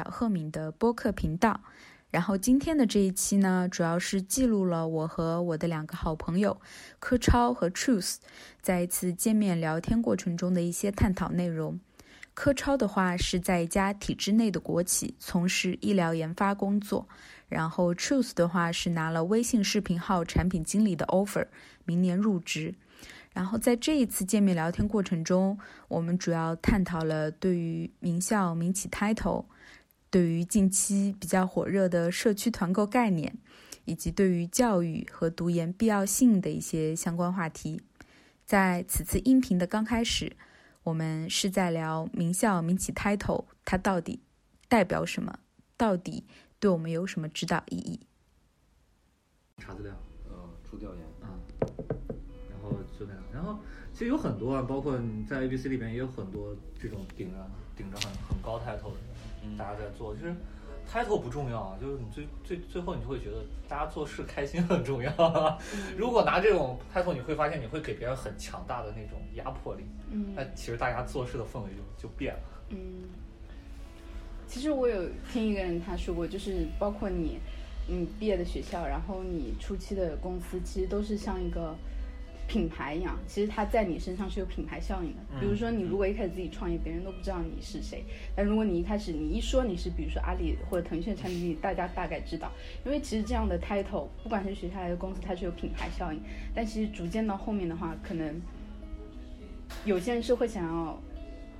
小赫敏的播客频道。然后今天的这一期呢，主要是记录了我和我的两个好朋友柯超和 Truth 在一次见面聊天过程中的一些探讨内容。柯超的话是在一家体制内的国企从事医疗研发工作，然后 Truth 的话是拿了微信视频号产品经理的 offer，明年入职。然后在这一次见面聊天过程中，我们主要探讨了对于名校民企 title，对于近期比较火热的社区团购概念，以及对于教育和读研必要性的一些相关话题。在此次音频的刚开始，我们是在聊名校民企 title 它到底代表什么，到底对我们有什么指导意义。查资料，呃，出调研，啊，然后就那样，然后其实有很多啊，包括你在 A B C 里面也有很多这种顶着顶着很很高 title 的人，嗯大家在做，就是 title 不重要啊，就是你最最最后你就会觉得大家做事开心很重要。如果拿这种 title，你会发现你会给别人很强大的那种压迫力，嗯那其实大家做事的氛围就就变了。嗯，其实我有听一个人他说过，就是包括你，你毕业的学校，然后你初期的公司，其实都是像一个品牌一样，其实它在你身上是有品牌效应的。比如说你如果一开始自己创业，别人都不知道你是谁，但如果你一开始你一说你是，比如说阿里或者腾讯的产品经理，大家大概知道，因为其实这样的 title，不管是学校还是公司，它是有品牌效应，但其实逐渐到后面的话，可能有些人是会想要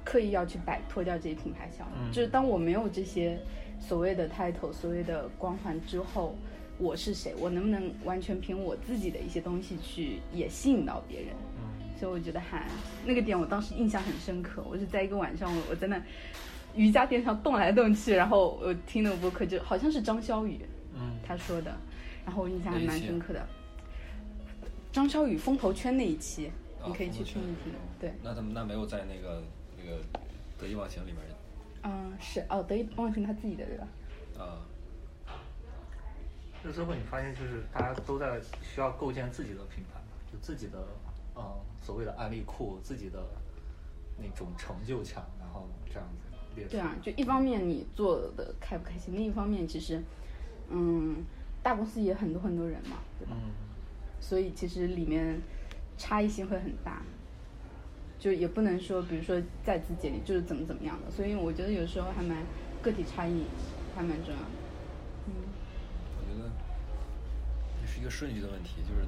刻意要去摆脱掉这些品牌效应。嗯就是当我没有这些所谓的 title、所谓的光环之后，我是谁？我能不能完全凭我自己的一些东西去也吸引到别人？嗯所以我觉得还那个点，我当时印象很深刻。我是在一个晚上，我我在那瑜伽垫上动来动去，然后我听那个播客，就好像是张潇雨嗯他说的，然后我印象还蛮深刻的。张潇雨风投圈那一期，啊你可以去听一听。对，那他们那没有在那个那个得意忘形里面嗯，是哦，得意忘形他自己的对吧？啊，这之后你发现就是大家都在需要构建自己的品牌，就自己的嗯所谓的案例库，自己的那种成就墙，然后这样子列出。对啊，就一方面你做的开不开心，另一方面其实，嗯，大公司也很多很多人嘛，对吧？嗯所以其实里面差异性会很大，就也不能说，比如说在此简历就是怎么怎么样的。所以我觉得有时候还蛮个体差异还蛮重要的。嗯我觉得这是一个顺序的问题，就是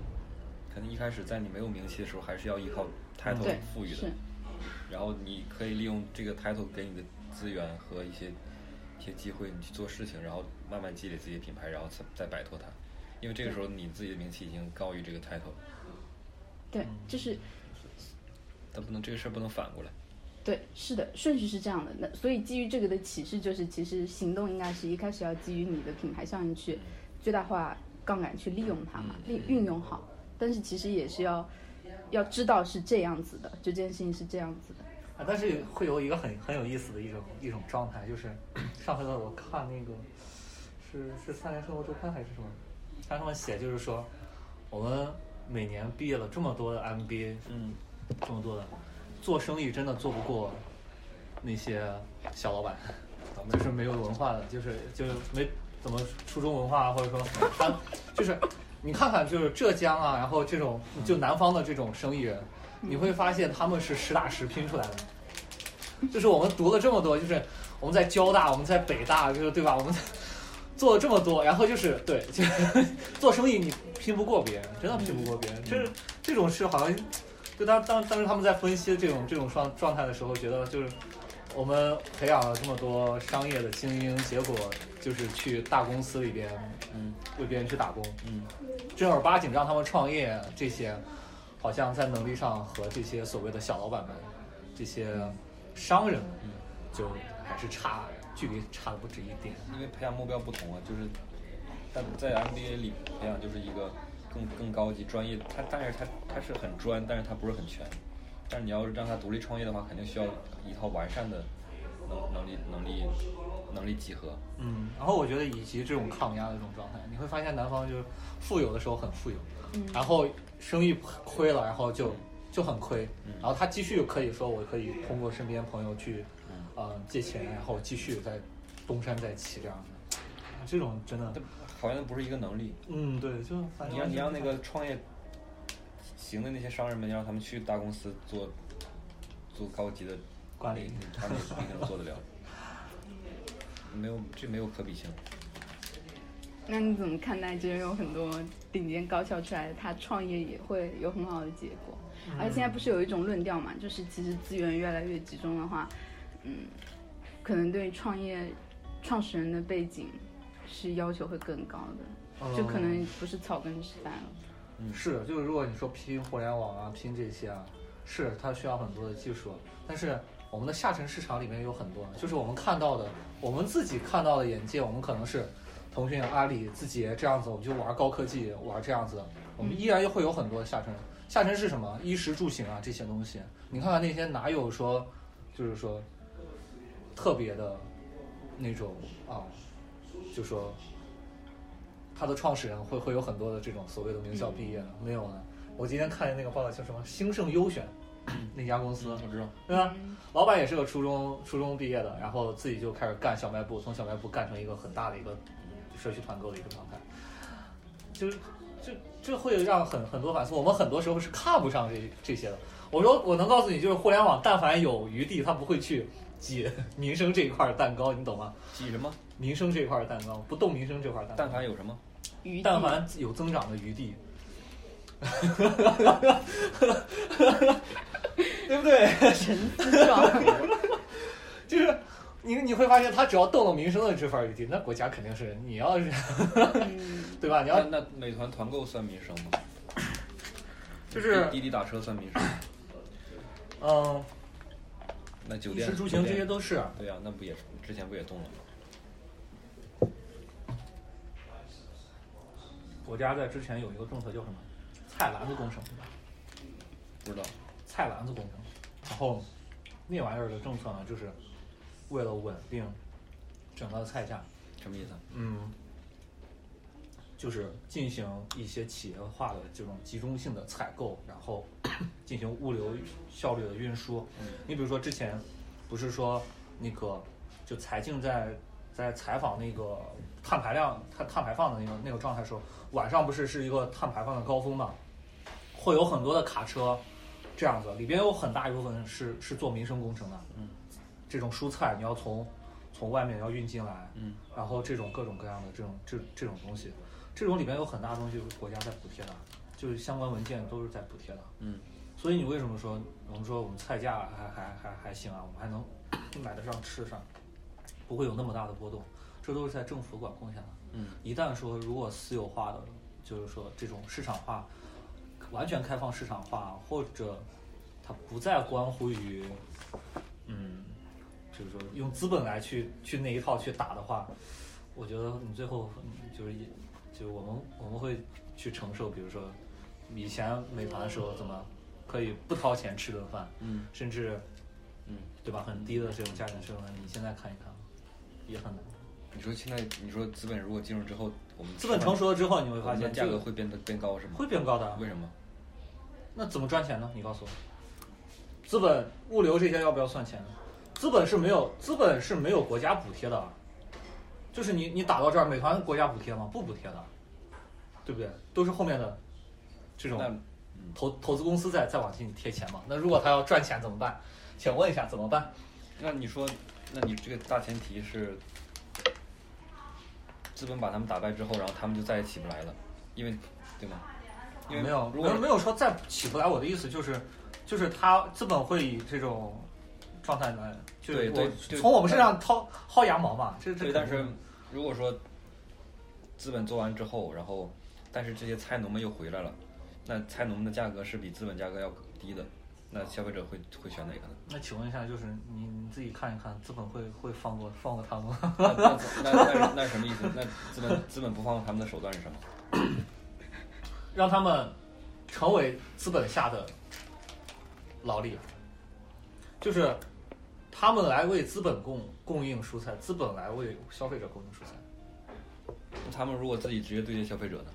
可能一开始在你没有名气的时候，还是要依靠 title 赋予的，然后你可以利用这个 title 给你的资源和一些一些机会，你去做事情，然后慢慢积累自己的品牌，然后再再摆脱它。因为这个时候你自己的名气已经高于这个 title，对，就是但不能这个事儿不能反过来。对，是的，顺序是这样的。那所以基于这个的启示就是，其实行动应该是一开始要基于你的品牌效应去最大化杠杆去利用它嘛，利运用好。但是其实也是要要知道是这样子的，就这件事情是这样子的。啊，但是会有一个很很有意思的一种一种状态，就是 上回我看那个是是《三联生活周刊》还是什么，看他们写就是说，我们每年毕业了这么多的 MBA，嗯，这么多的，做生意真的做不过那些小老板，就是没有文化的，就是就是没怎么初中文化，或者说他就是你看看就是浙江啊，然后这种就南方的这种生意人，你会发现他们是实打实拼出来的。就是我们读了这么多，就是我们在交大，我们在北大，就是对吧？我们做了这么多，然后就是对，就 做生意你拼不过别人，真的拼不过别人。就是这种事好像，就当当当时他们在分析这种这种状状态的时候，觉得就是我们培养了这么多商业的精英，结果就是去大公司里边，嗯，为别人去打工，嗯，正儿八经让他们创业，这些好像在能力上和这些所谓的小老板们、这些商人们，就还是差，距离差的不止一点。因为培养目标不同啊，就是但在 MBA 里培养就是一个更更高级专业，他但是他他是很专，但是他不是很全。但是你要是让他独立创业的话，肯定需要一套完善的能能力能力能力集合。嗯，然后我觉得以及这种抗压的这种状态，你会发现男方就是富有的时候很富有，然后生意亏了，然后就就很亏，然后他继续可以说我可以通过身边朋友去，呃借钱，然后继续再东山再起这样的，这种真的，好像不是一个能力。嗯，对，就反正你让你让那个创业型的那些商人们，让他们去大公司做做高级的管理嗯他们也不一定做得了。没有，这没有可比性。那你怎么看待？就是有很多顶尖高校出来的，他创业也会有很好的结果。而且现在不是有一种论调嘛，就是其实资源越来越集中的话，嗯，可能对创业创始人的背景是要求会更高的，就可能不是草根时代了。嗯是，就是如果你说拼互联网啊，拼这些啊，是它需要很多的技术，但是我们的下沉市场里面有很多，就是我们看到的，我们自己看到的眼界，我们可能是腾讯、阿里、字节这样子，我们就玩高科技，玩这样子，我们依然会有很多下沉。下沉是什么？衣食住行啊这些东西，你看看那些哪有说，就是说特别的那种啊，就说他的创始人会会有很多的这种所谓的名校毕业的，没有呢。我今天看见那个报道叫什么兴盛优选那家公司，我知道，对吧？老板也是个初中初中毕业的，然后自己就开始干小卖部，从小卖部干成一个很大的一个社区团购的一个状态，就是这这会让很很多反思。我们很多时候是看不上这这些的。我说我能告诉你，就是互联网但凡有余地，它不会去挤 民生这一块儿蛋糕，你懂吗？挤什么？民生这一块儿蛋糕不动民生这块儿蛋糕，但凡有什么？余地但凡有增长的余地，对不对？沉思状，就是你你会发现，他只要动了民生的这块余地，那国家肯定是你要是嗯 对吧？你要那美团团购算民生吗？就是滴滴打车算民生？嗯，那酒店、衣食住行这些都是。对呀、那不也之前不也动了吗？国家在之前有一个政策叫什么“菜篮子工程”，对吧？不知道。菜篮子工程，然后那玩意儿的政策呢，就是为了稳定整个菜价，什么意思？嗯，就是进行一些企业化的这种集中性的采购，然后 进行物流效率的运输。你比如说之前不是说那个就财经在在采访那个碳排量、碳碳排放的那个那个状态的时候，晚上不是是一个碳排放的高峰嘛，会有很多的卡车这样子，里边有很大一部分是是做民生工程的。嗯，这种蔬菜你要从从外面要运进来，嗯，然后这种各种各样的这种这这种东西，这种里边有很大东西国家在补贴的，就是相关文件都是在补贴的。嗯，所以你为什么说我们说我们菜价还还还还行啊，我们还能买得上吃上，不会有那么大的波动，这都是在政府管控下的。嗯，一旦说如果私有化的，就是说这种市场化，完全开放市场化，或者它不再关乎于，嗯，就是说用资本来去去那一套去打的话，我觉得你最后嗯就是一就是我们我们会去承受，比如说以前美团的时候怎么可以不掏钱吃顿饭，嗯甚至嗯，对吧很低的这种价钱生活，你现在看一看，也很难。你说现在你说资本如果进入之后，我们资本成熟了之后，你会发现价格会变得变高是吗？会变高的。为什么？那怎么赚钱呢？你告诉我，资本、物流这些要不要算钱呢？资本是没有，资本是没有国家补贴的，啊就是你你打到这儿，美团国家补贴吗？不补贴的，对不对？都是后面的这种投投资公司在在往进贴钱嘛。那如果他要赚钱怎么办？请问一下怎么办？那你说，那你这个大前提是资本把他们打败之后，然后他们就再也起不来了，因为对吗？因为没有，如果没有没有说再起不来。我的意思就是，就是他资本会以这种状态来，就是对对从我们身上薅薅羊毛嘛。这这对，但是如果说资本做完之后，然后但是这些菜农们又回来了，那菜农们的价格是比资本价格要低的，那消费者会会选哪个呢？那请问一下，就是你你自己看一看，资本会会放过放过他们吗？那那那那什么意思？那资本资本不放过他们的手段是什么？让他们成为资本下的劳力，就是他们来为资本供供应蔬菜，资本来为消费者供应蔬菜。那他们如果自己直接对接消费者呢？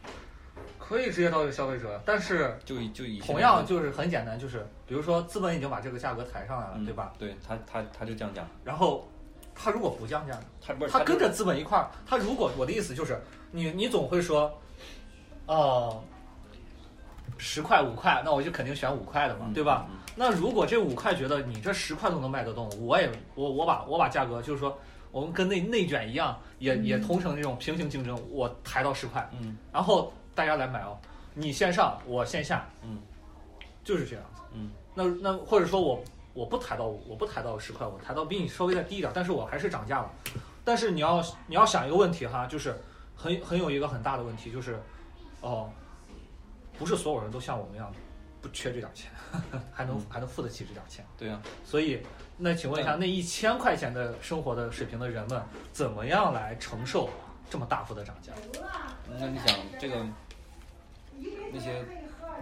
可以直接到这个消费者，但是就就以同样就是很简单，就是比如说资本已经把这个价格抬上来了，嗯对吧？？对他他他就降价，然后他如果不降价，他不是他跟着资本一块儿，他如果我的意思就是，你你总会说，呃，十块五块，那我就肯定选五块的嘛，嗯对吧？？嗯那如果这五块觉得你这十块都能卖得动，我也我我把我把价格就是说，我们跟内内卷一样，也也同城这种平行竞争，我抬到十块，嗯然后大家来买哦，你线上我线下，嗯，就是这样子。嗯，那那或者说我我不抬到我不抬到十块，我抬到比你稍微再低一点，但是我还是涨价了。但是你要你要想一个问题哈，就是很很有一个很大的问题，就是哦，不是所有人都像我们一样不缺这点钱，还能嗯还能付得起这点钱。对呀，所以，那请问一下，那一千块钱的生活的水平的人们，怎么样来承受这么大幅的涨价？那你想这个那些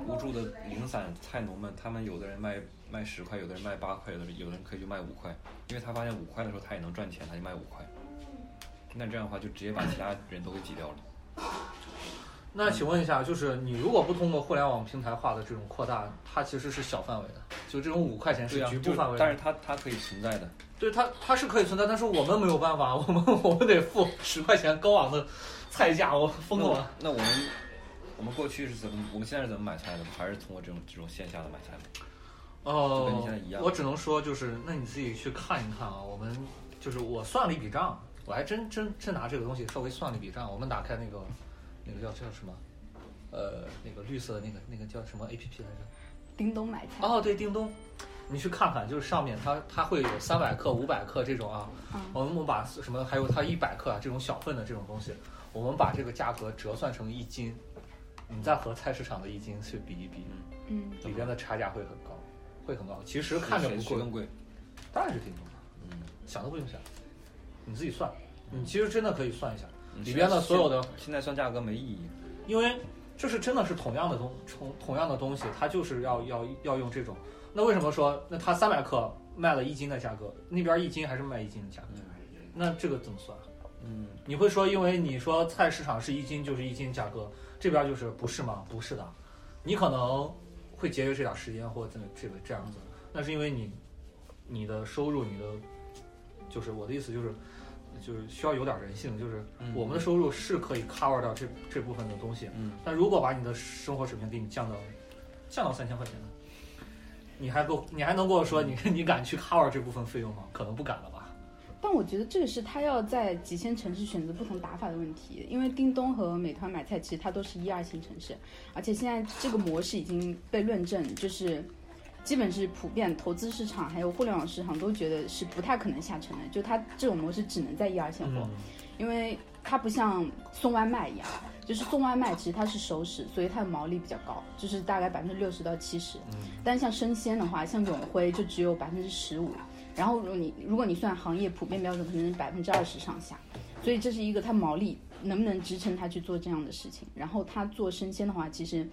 无助的零散菜农们，他们有的人卖卖十块，有的人卖八块，有的人有的人可以就卖五块，因为他发现五块的时候他也能赚钱，他就卖五块。那这样的话就直接把其他人都给挤掉了。那请问一下，就是你如果不通过互联网平台化的这种扩大，它其实是小范围的，就这种五块钱是、局部范围的。但是它它可以存在的。对它它是可以存在，但是我们没有办法，我们 我们得付十块钱高昂的菜价，我疯了。那我们我们过去是怎么？我们现在是怎么买菜的？还是通过这种这种线下的买菜吗？就跟你哦现在一样我只能说就是，那你自己去看一看啊。我们就是我算了一笔账，我还真真真拿这个东西稍微算了一笔账。我们打开那个那个叫叫什么？呃，那个绿色的那个那个叫什么 A P P 来着？叮咚买菜，哦，对，叮咚，你去看看，就是上面它它会有三百克、五百克这种啊，嗯我们我们把什么还有它一百克啊这种小份的这种东西，我们把这个价格折算成一斤，你再和菜市场的一斤去比一比，嗯，里边的差价会很高，会很高。其实看着不贵，更贵？当然是叮咚了，嗯，想都不用想，你自己算，你其实真的可以算一下，嗯里边的所有的现在算价格没意义。因为这是真的是同样的东同同样的东西，它就是要要要用这种。那为什么说那它三百克卖了一斤的价格，那边一斤还是卖一斤的价格？那这个怎么算？嗯，你会说，因为你说菜市场是一斤就是一斤价格，这边就是不是吗？不是的，你可能会节约这点时间或这这个这样子，那是因为你你的收入，你的就是我的意思就是就是需要有点人性，就是嗯我们的收入是可以 cover 掉这这部分的东西，嗯，但如果把你的生活水平给你降到降到三千块钱呢，你还够你还能跟我说你 你敢去 cover 这部分费用吗？可能不敢了吧。但我觉得这个是他要在几线城市选择不同打法的问题，因为叮咚和美团买菜其实它都是一二线城市，而且现在这个模式已经被论证，就是基本是普遍投资市场还有互联网市场都觉得是不太可能下沉的，就它这种模式只能在一二线火，嗯因为它不像送外卖一样，就是送外卖其实它是熟食，所以它的毛利比较高，就是大概百分之六十到七十。嗯但像生鲜的话，像永辉就只有百分之十五，然后如果你如果你算行业普遍标准，可能是百分之二十上下，所以这是一个它毛利能不能支撑它去做这样的事情。然后它做生鲜的话，其实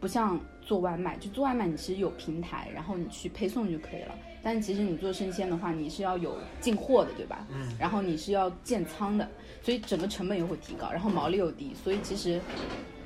不像做外卖，就做外卖你其实有平台，然后你去配送就可以了。但是其实你做生鲜的话，你是要有进货的，对吧？嗯。然后你是要建仓的，所以整个成本又会提高，然后毛利又低，所以其实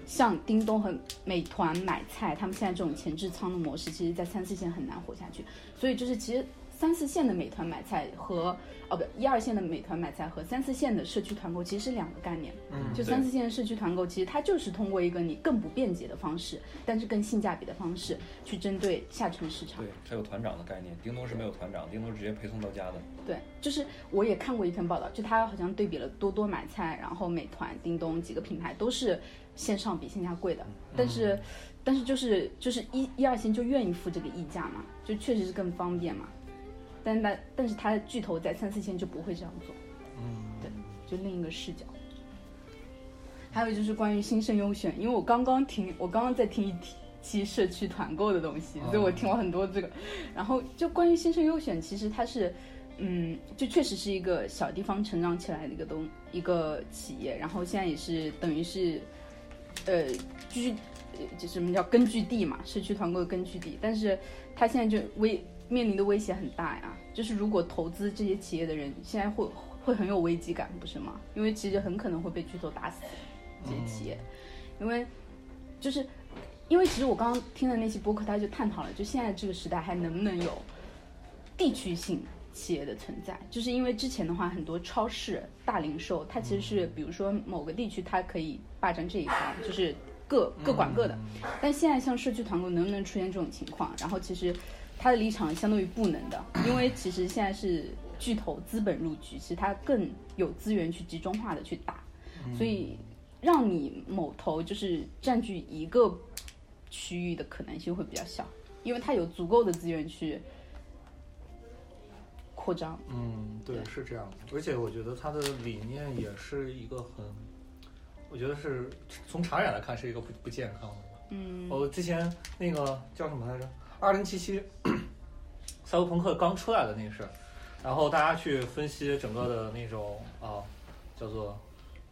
像叮咚和美团买菜，他们现在这种前置仓的模式，其实在三四线很难活下去。所以就是其实三四线的美团买菜和哦不一二线的美团买菜和三四线的社区团购其实是两个概念。嗯就三四线的社区团购，其实它就是通过一个你更不便捷的方式，但是更性价比的方式去针对下沉市场。对，它有团长的概念，叮咚是没有团长，叮咚直接配送到家的。对，就是我也看过一篇报道，就它好像对比了多多买菜，然后美团、叮咚几个品牌都是线上比线下贵的，但是，但是就是就是一一二线就愿意付这个溢价嘛，就确实是更方便嘛，但但但是他的巨头在三四线就不会这样做，嗯，对，就另一个视角。还有就是关于新生优选，因为我刚刚听，我刚刚在听一期社区团购的东西，所以我听了很多这个。然后就关于新生优选，其实它是，嗯，就确实是一个小地方成长起来的一个东一个企业，然后现在也是等于是，呃，居，呃就什么叫根据地嘛，社区团购的根据地，但是它现在就危面临的威胁很大呀，就是如果投资这些企业的人现在会会很有危机感，不是吗？因为其实很可能会被巨头打死这些企业，因为就是因为其实我刚刚听的那期播客，他就探讨了，就现在这个时代还能不能有地区性企业的存在，就是因为之前的话，很多超市、大零售，它其实是比如说某个地区它可以霸占这一方，就是各各管各的。但现在像社区团购能不能出现这种情况？然后其实它的立场相当于不能的，因为其实现在是巨头资本入局，其实他更有资源去集中化的去打，所以让你某头就是占据一个区域的可能性会比较小，因为他有足够的资源去扩张。嗯，对，对是这样的。而且我觉得他的理念也是一个很，我觉得是从长远来看是一个不不健康的。嗯我之前那个叫什么来着？二零七七，赛博朋克刚出来的那事儿，然后大家去分析整个的那种啊、叫做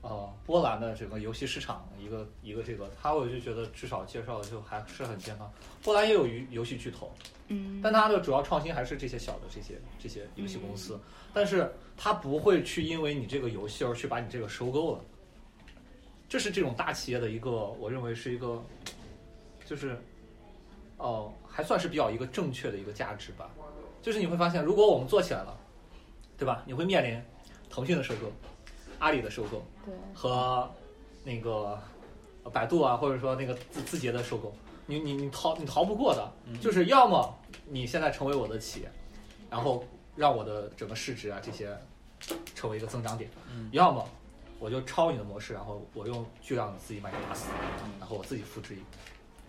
呃波兰的整个游戏市场一个一个这个，他我就觉得至少介绍的就还是很健康。波兰也有游游戏巨头，嗯但它的主要创新还是这些小的这些这些游戏公司，但是它不会去因为你这个游戏而去把你这个收购了。这是这种大企业的一个，我认为是一个，就是，哦、还算是比较一个正确的一个价值吧。就是你会发现，如果我们做起来了，对吧？你会面临腾讯的收购、阿里的收购对，和那个呃百度啊，或者说那个字字节的收购，你你你逃你逃不过的。就是要么你现在成为我的企业，然后让我的整个市值啊这些成为一个增长点，要么我就抄你的模式，然后我用巨量的资金把你打死，然后我自己复制一个。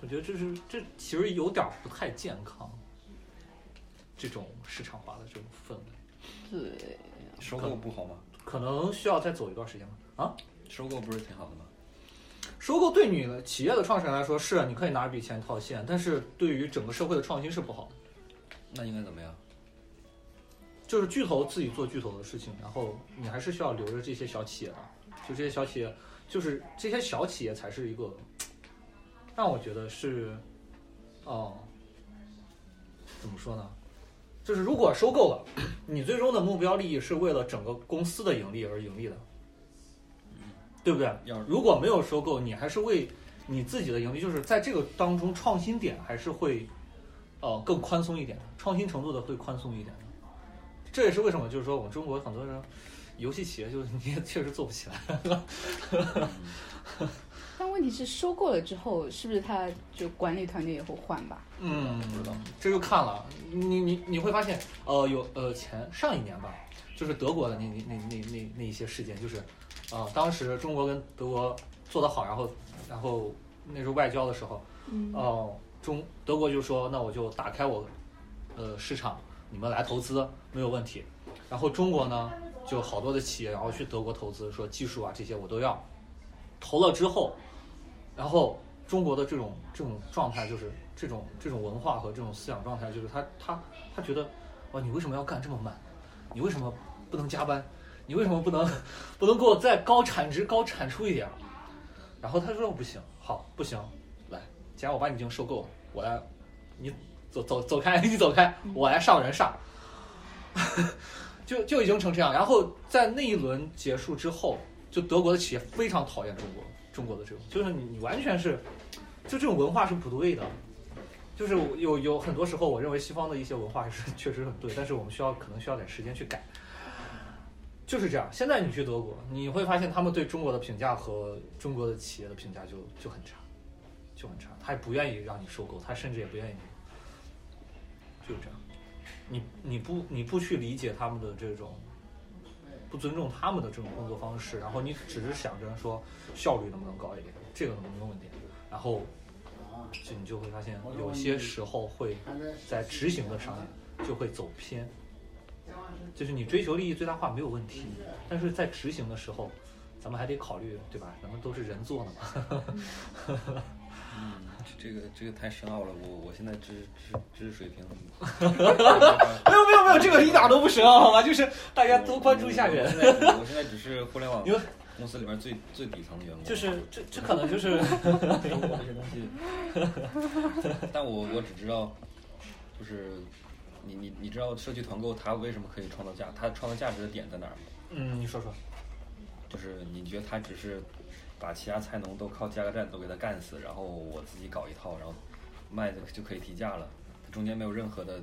我觉得这是这其实有点儿不太健康，这种市场化的这种氛围，对，收购不好吗？可能需要再走一段时间吧。啊，收购不是挺好的吗？收购对你的企业的创始人来说是你可以拿一笔钱套现，但是对于整个社会的创新是不好的。那应该怎么样？就是巨头自己做巨头的事情，然后你还是需要留着这些小企业的，就这些小企业，就是这些小企业才是一个让我觉得是，哦，怎么说呢？就是如果收购了，你最终的目标利益是为了整个公司的盈利而盈利的，对不对？如果没有收购，你还是为你自己的盈利，就是在这个当中创新点还是会，呃，更宽松一点的，创新程度的会宽松一点的。这也是为什么，就是说我们中国很多人游戏企业就是 你也确实做不起来。但问题是收购了之后，是不是他就管理团队也会换吧？嗯，不知道。这就看了，你你你会发现，呃，有呃前上一年吧，就是德国的那那那那那那一些事件，就是，呃、当时中国跟德国做得好，然后然后那时候外交的时候，嗯哦、中德国就说那我就打开我呃市场，你们来投资没有问题。然后中国呢，就好多的企业然后去德国投资，说技术啊这些我都要。投了之后，然后中国的这种这种状态就是这种这种文化和这种思想状态，就是他他他觉得，哇，你为什么要干这么慢？你为什么不能加班？你为什么不能 不能给我再高产值、高产出一点？然后他说不行，好不行，来，既然我把你已经收购了，我来，你走走走开，你走开，我来上人上，就就已经成这样。然后在那一轮结束之后，就德国的企业非常讨厌中国，中国的这种，就是你你完全是，就这种文化是不对的。就是有有很多时候，我认为西方的一些文化是 确实很对，但是我们需要可能需要点时间去改。就是这样。现在你去德国，你会发现他们对中国的评价和中国的企业的评价就就很差，就很差。他也不愿意让你收购，他甚至也不愿意，就是这样。你你不你不去理解他们的这种，不尊重他们的这种工作方式，然后你只是想着说效率能不能高一点，这个能不能稳定，然后就你就会发现有些时候会在执行的上面就会走偏。就是你追求利益最大化没有问题，但是在执行的时候，咱们还得考虑，对吧？咱们都是人做的嘛。嗯，这这个这个太深奥了，我我现在知知知识水平，没有没有没有，这个一点都不深奥，好吗？就是大家多关注一下人我现在只是互联网因为公司里面最最底层的员工，就是这这可能就是这些东西，但我我只知道，就是你你你知道社区团购它为什么可以创造价，它创造价值的点在哪儿吗？嗯，你说说。就是你觉得它只是把其他菜农都靠加油站都给它干死，然后我自己搞一套，然后卖的就可以提价了，它中间没有任何的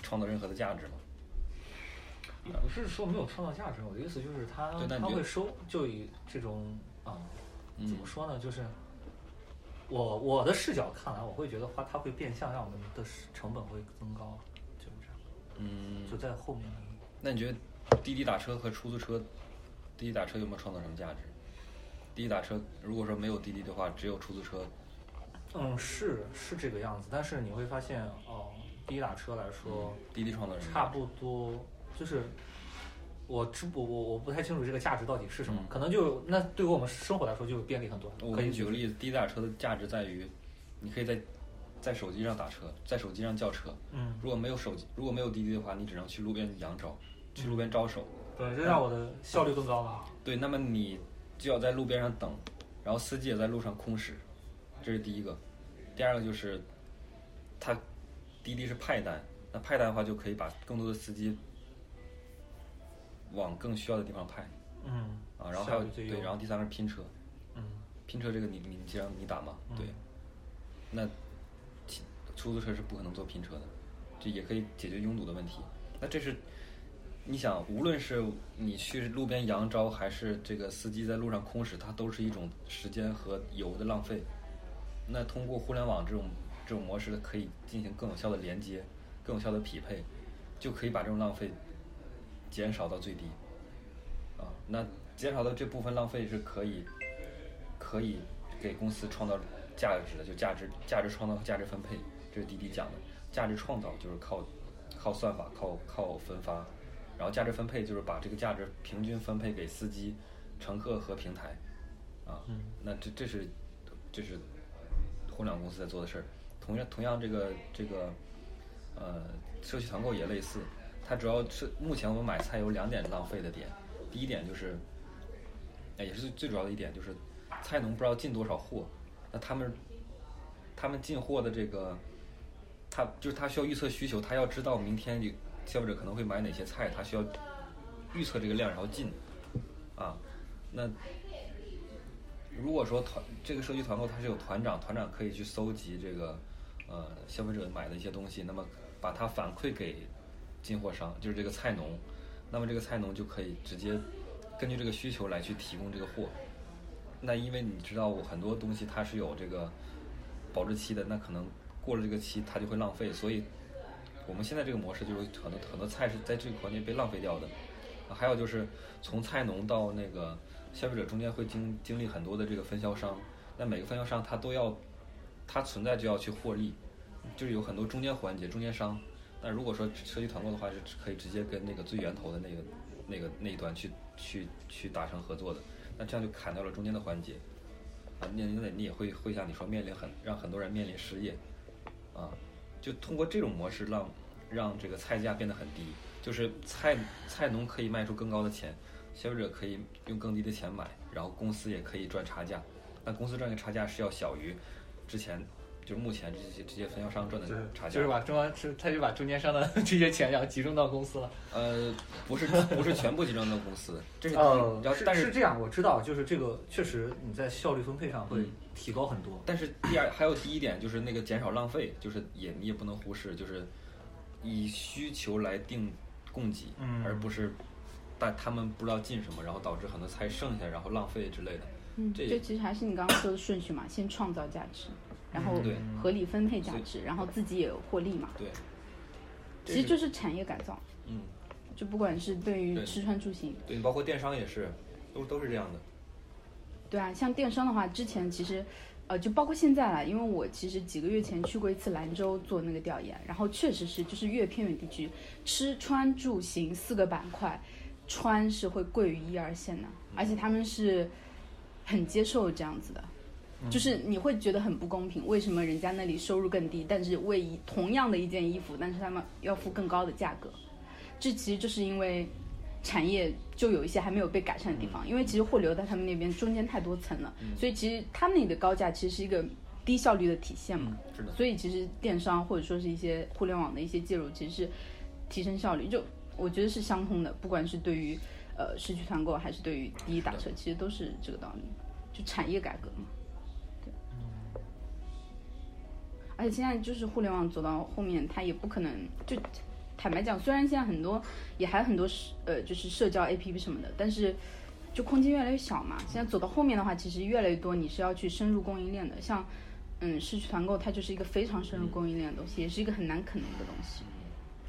创造任何的价值吗？不是说没有创造价值，我的意思就是他他会收，就以这种啊、嗯怎么说呢？就是我我的视角看来，我会觉得话它会变相让我们的成本会增高，就是这样，嗯，就在后面。那你觉得滴滴打车和出租车，滴滴打车有没有创造什么价值？滴滴打车如果说没有滴滴的话，只有出租车，嗯，是是这个样子，但是你会发现哦，滴滴打车来说，滴滴创造差？不多就是。我知不我我不太清楚这个价值到底是什么，嗯可能就那对于我们生活来说就便利很多。我可以给你举个例子，滴滴打车的价值在于，你可以在在手机上打车，在手机上叫车。嗯，如果没有手机，如果没有滴滴的话，你只能去路边扬招，去路边招手。对，这让我的效率更高了。对，那么你就要在路边上等，然后司机也在路上空驶，这是第一个。第二个就是，它滴滴是派单，那派单的话就可以把更多的司机往更需要的地方派嗯，啊。然后还有对，然后第三个是拼车，嗯拼车这个你你既然你打嘛，嗯对，那其出租车是不可能做拼车的，这也可以解决拥堵的问题。那这是你想，无论是你去路边扬招，还是这个司机在路上空驶，它都是一种时间和油的浪费。那通过互联网这种这种模式，可以进行更有效的连接，更有效的匹配，就可以把这种浪费减少到最低。啊，那减少的这部分浪费是可以可以给公司创造价值的，就价值价值创造和价值分配，这是滴滴讲的。价值创造就是靠靠算法，靠靠分发，然后价值分配就是把这个价值平均分配给司机、乘客和平台。啊，嗯那这这是这是互联网公司在做的事儿。同样同样这个这个呃社区团购也类似，它主要是目前我们买菜有两点浪费的点，第一点就是，哎也是最最主要的一点就是菜农不知道进多少货，那他们他们进货的这个，他就是他需要预测需求，他要知道明天消费者可能会买哪些菜，他需要预测这个量然后进，啊，那如果说团这个社区团购它是有团长，团长可以去搜集这个呃消费者买的一些东西，那么把它反馈给进货商，就是这个菜农，那么这个菜农就可以直接根据这个需求来去提供这个货。那因为你知道，我很多东西它是有这个保质期的，那可能过了这个期它就会浪费，所以我们现在这个模式就是很多很多菜是在这个环节被浪费掉的。还有就是从菜农到那个消费者中间会经经历很多的这个分销商，那每个分销商他都要，他存在就要去获利，就是有很多中间环节、中间商。那如果说社区团购的话，是可以直接跟那个最源头的那个那个那一端去去去达成合作的，那这样就砍掉了中间的环节，啊，那那你也会会像你说面临很让很多人面临失业，啊，就通过这种模式让让这个菜价变得很低，就是菜菜农可以卖出更高的钱，消费者可以用更低的钱买，然后公司也可以赚差价，那公司赚的差价是要小于之前就是目前这些这些分销商赚的差价，就是把中央是他就把中间商的 这些钱然后集中到公司了。呃，不是不是全部集中到公司，这是但是是这样，我知道，就是这个确实你在效率分配上会嗯提高很多。但是第二还有第一点就是那个减少浪费，就是也你也不能忽视，就是以需求来定供给，嗯而不是但他们不知道进什么，然后导致很多菜剩下，然后浪费之类的。嗯，这就其实还是你刚刚说的顺序嘛，先创造价值，然后合理分配价值，然后自己也有获利嘛。对，其实就是产业改造，嗯，就不管是对于吃穿住行，对，包括电商也是，都都是这样的。对啊，像电商的话，之前其实，呃，就包括现在了，因为我其实几个月前去过一次兰州做那个调研，然后确实是就是越偏远地区，吃穿住行四个板块，穿是会贵于一二线的，而且他们是很接受这样子的。就是你会觉得很不公平，为什么人家那里收入更低，但是为一同样的一件衣服，但是他们要付更高的价格？这其实就是因为产业就有一些还没有被改善的地方，因为其实货流在他们那边中间太多层了，所以其实他们那里的高价其实是一个低效率的体现嘛。嗯，是的。所以其实电商或者说是一些互联网的一些介入，其实是提升效率，就我觉得是相通的，不管是对于呃社区团购还是对于滴滴打车，其实都是这个道理，就产业改革嘛。而且现在就是互联网走到后面，它也不可能就。坦白讲，虽然现在很多也还很多是呃就是社交 APP 什么的，但是就空间越来越小嘛。现在走到后面的话，其实越来越多你是要去深入供应链的，像嗯市区团购，它就是一个非常深入供应链的东西，也是一个很难啃的一个东西。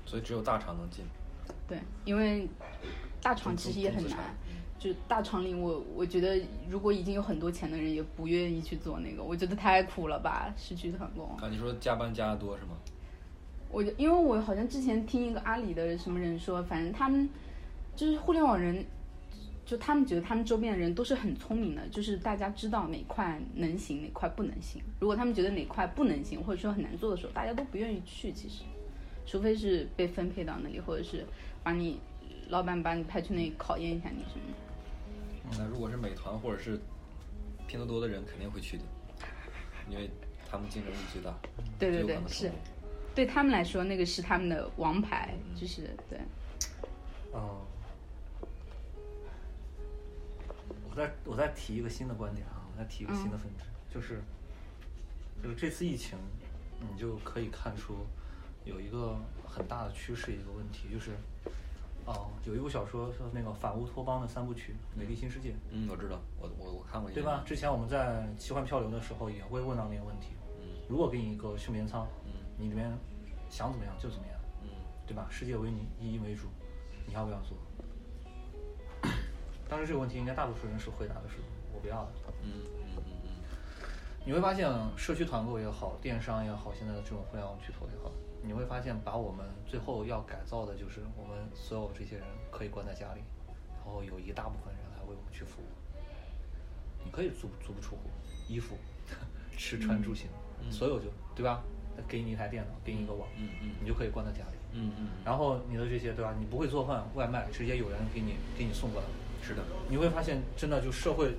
所以只有大厂能进。对，因为大厂其实也很难。就大厂里，我我觉得如果已经有很多钱的人，也不愿意去做那个，我觉得太苦了吧，失去团工。啊，你说加班加的多是吗？我因为我好像之前听一个阿里的什么人说，反正他们就是互联网人，就他们觉得他们周边的人都是很聪明的，就是大家知道哪块能行，哪块不能行。如果他们觉得哪块不能行，或者说很难做的时候，大家都不愿意去。其实，除非是被分配到那里，或者是把你老板把你派去那里考验一下你什么的。那如果是美团或者是拼多多的人，肯定会去的，因为他们竞争力最大。对对对，是，对他们来说，那个是他们的王牌，就是对。嗯，我再我再提一个新的观点啊，我再提一个新的分支，就是，就是这次疫情，你就可以看出有一个很大的趋势，一个问题就是。哦，有一部小说是那个反乌托邦的三部曲《美丽新世界》。嗯，我知道，我我我看过。对吧？之前我们在奇幻漂流的时候也会问到那个问题。嗯。如果给你一个休眠舱，嗯，你里面想怎么样就怎么样，嗯，对吧？世界为你以你为主，你要不要做？当时这个问题应该大多数人是回答的是我不要的。嗯嗯嗯嗯。你会发现，社区团购也好，电商也好，现在的这种互联网巨头也好。你会发现，把我们最后要改造的就是我们所有这些人可以关在家里，然后有一大部分人来为我们去服务。你可以足足不出户，衣服、吃穿住行，所有就对吧？给你一台电脑，给你一个网，嗯嗯，你就可以关在家里，嗯嗯。然后你的这些对吧？你不会做饭，外卖直接有人给你给你送过来。是的。你会发现，真的就社会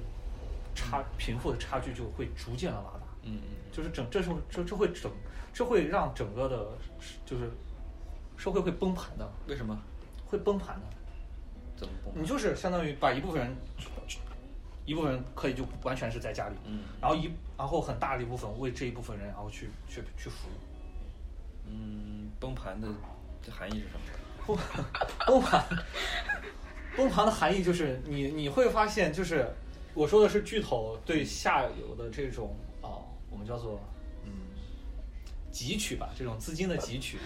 差贫富的差距就会逐渐的拉大。嗯嗯。就是整，这是这这会整。这会让整个的，就是社会会崩盘的。为什么？会崩盘的？怎么崩？你就是相当于把一部分人，一部分人可以就完全是在家里，嗯，然后一然后很大的一部分为这一部分人然后去去去服务。嗯，崩盘的含义是什么？崩崩盘，崩盘的含义就是你你会发现，就是我说的是巨头对下游的这种啊，我们叫做嗯。汲取吧，这种资金的汲取，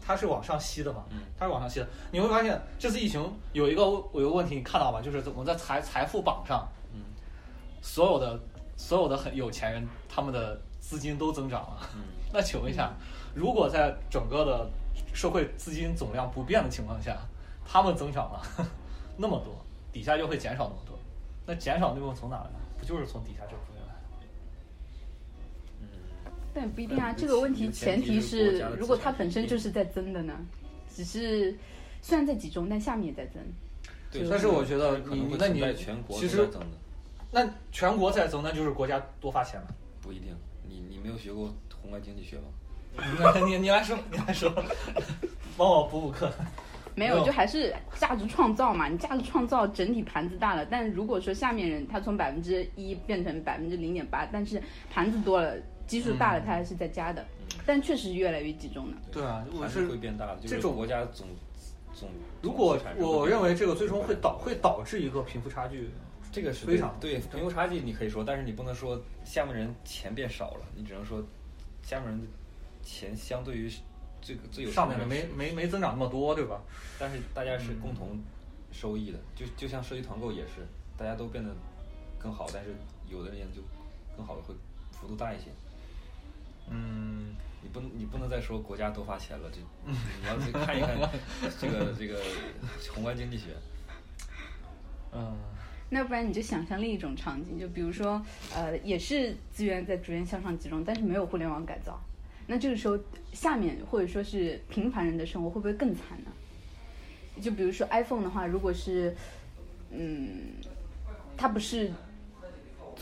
它是往上吸的嘛？嗯，它是往上吸的。你会发现这次疫情有一个有一个问题，你看到吗？就是我们在财财富榜上，嗯，所有的所有的很有钱人，他们的资金都增长了。嗯，那请问一下，如果在整个的社会资金总量不变的情况下，他们增长了 那么多，底下就会减少那么多。那减少那部分从哪来？不就是从底下这部分？但不一定啊，这个问题前提是，如果它本身就是在增的呢，只是虽然在集中，但下面也在增。对，但是我觉得你那你其实那全国在增，那就是国家多发钱了。不一定，你你没有学过宏观经济学吗？你你来说，你来说，帮我补补课。没有，就还是价值创造嘛。你价值创造整体盘子大了，但如果说下面人他从百分之一变成百分之零点八，但是盘子多了。基数大了，它还是在加的，但确实越来越集中了。对啊，还是会变大的。这种国家总总，如果我认为这个最终会导会导致一个贫富差距，这个是非常对贫富差距你可以说，但是你不能说下面人钱变少了，你只能说下面人的钱相对于最最有上面的没没没增长那么多，对吧？但是大家是共同收益的，就就像社区团购也是，大家都变得更好，但是有的人就更好的会幅度大一些。嗯，你不能，你不能再说国家多发钱了，这你要去看一看这个 这个宏观经济学。嗯，那不然你就想象另一种场景，就比如说，呃，也是资源在逐渐向上集中，但是没有互联网改造，那这个时候下面或者说是平凡人的生活会不会更惨呢？就比如说 iPhone 的话，如果是，嗯，它不是。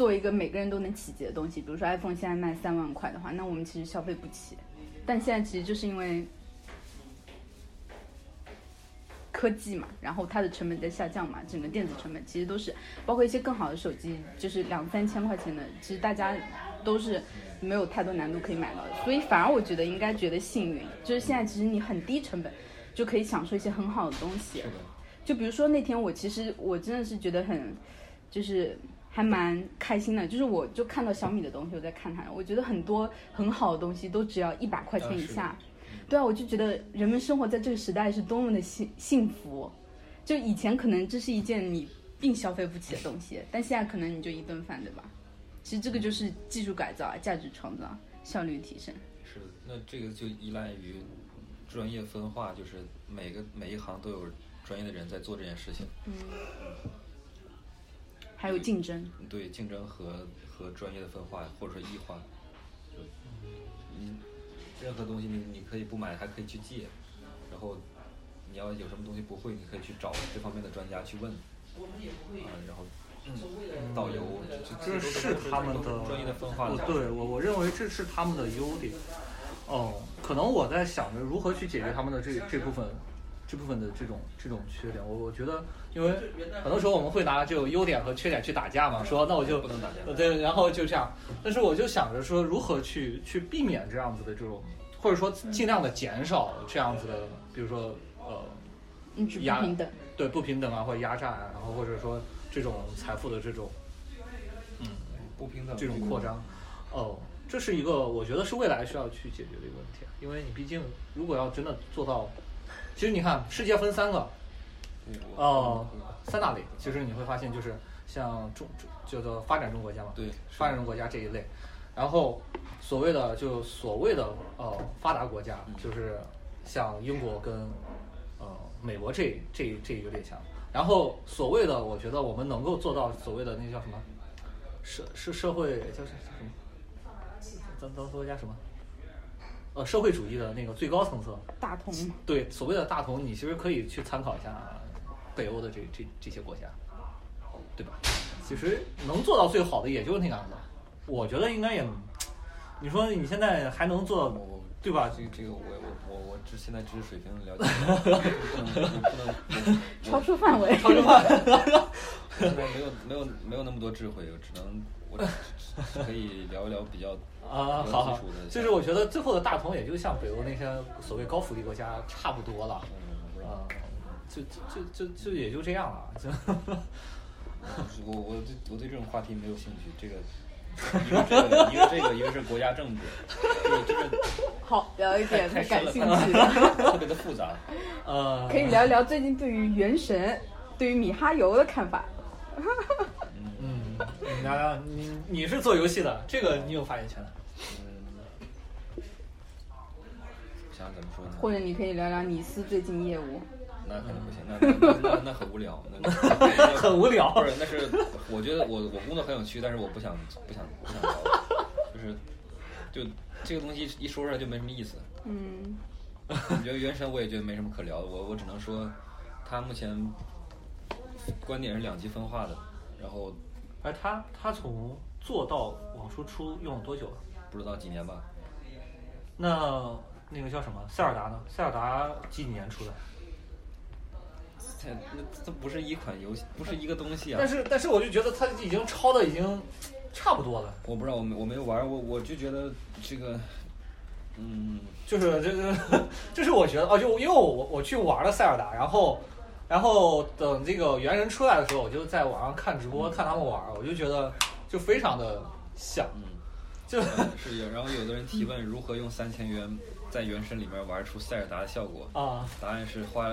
作为一个每个人都能企及的东西，比如说 iPhone 现在卖三万块的话，那我们其实消费不起。但现在其实就是因为科技嘛，然后它的成本在下降嘛，整个电子成本其实都是包括一些更好的手机，就是两三千块钱的，其实大家都是没有太多难度可以买到的。所以反而我觉得应该觉得幸运，就是现在其实你很低成本，就可以享受一些很好的东西就比如说那天我其实我真的是觉得很，就是还蛮开心的，就是我就看到小米的东西，我在看它，我觉得很多很好的东西都只要一百块钱以下。对啊，我就觉得人们生活在这个时代是多么的幸幸福。就以前可能这是一件你并消费不起的东西，但现在可能你就一顿饭，对吧？其实这个就是技术改造啊，价值创造，效率提升。是的，那这个就依赖于专业分化，就是每个每一行都有专业的人在做这件事情。嗯，还有竞争。对竞争和和专业的分化，或者说异化，就嗯，任何东西你你可以不买，还可以去借，然后你要有什么东西不会，你可以去找这方面的专家去问，嗯，然后嗯，导游，这这是他们的专业的分化我的。对我我认为这是他们的优点。哦，可能我在想着如何去解决他们的这这部分这部分的这种这种缺点。我我觉得，因为很多时候我们会拿这种优点和缺点去打架嘛，说那我就不能打架呃对，然后就这样。但是我就想着说，如何去去避免这样子的这种，或者说尽量的减少这样子的，比如说呃嗯，只不压平等。对不平等啊，或者压榨啊，然后或者说这种财富的这种嗯不平等这种扩张，哦，这是一个我觉得是未来需要去解决的一个问题，啊因为你毕竟如果要真的做到，其实你看世界分三个，哦，三大类，其实你会发现就是像中叫做发展中国家嘛，对发展中国家这一类，然后所谓的就所谓的呃发达国家，就是像英国跟呃美国这这这一个列强，然后所谓的我觉得我们能够做到所谓的那叫什么？社是社会叫是叫什么，咱咱国家什么？呃，社会主义的那个最高层次，大同，对，所谓的大同，你其实可以去参考一下北欧的这这这些国家，对吧？其实能做到最好的也就是那样子。我觉得应该也，你说你现在还能做到，对吧？这个这个我我我我只现在知识水平了解，不能你不能超出范围。超出范 现在没有没有没有那么多智慧，我只能我可以聊一聊比较啊，好就是我觉得最后的大同也就像北欧那些所谓高福利国家差不多了，嗯就就就就就也就这样了，就 我我对我对这种话题没有兴趣，这个 一个这个一个这个一个是国家政治，好，聊一点太感兴深了趣的，特别的复杂。呃，可以聊一聊最近对于《原神》、对于米哈游的看法。聊聊，你你是做游戏的，这个你有发言权的。嗯，想怎么说呢？或者你可以聊聊你司最近业务。那肯定不行，那那那那很无聊，那那 很无聊不是，那是我觉得我我工作很有趣，但是我不想不想不想聊，就是就这个东西一说出来就没什么意思。嗯，你觉得原神我也觉得没什么可聊的，我我只能说，他目前观点是两极分化的，然后而他他从做到往输出用了多久了？不知道几年吧，那那个叫什么？塞尔达呢？塞尔达几几年出的？这那这不是一款游戏，不是一个东西啊但。是但是我就觉得他已经抄的已经差不多了，我不知道，我没我没有玩，我我就觉得这个，嗯，就是这个，这是我觉得哦，就因为我我去玩了塞尔达，然后然后等这个原神出来的时候，我就在网上看直播看他们玩，我就觉得就非常的像，嗯，就 是有。然后有的人提问如何用三千元在原神里面玩出塞尔达的效果，啊。答案是花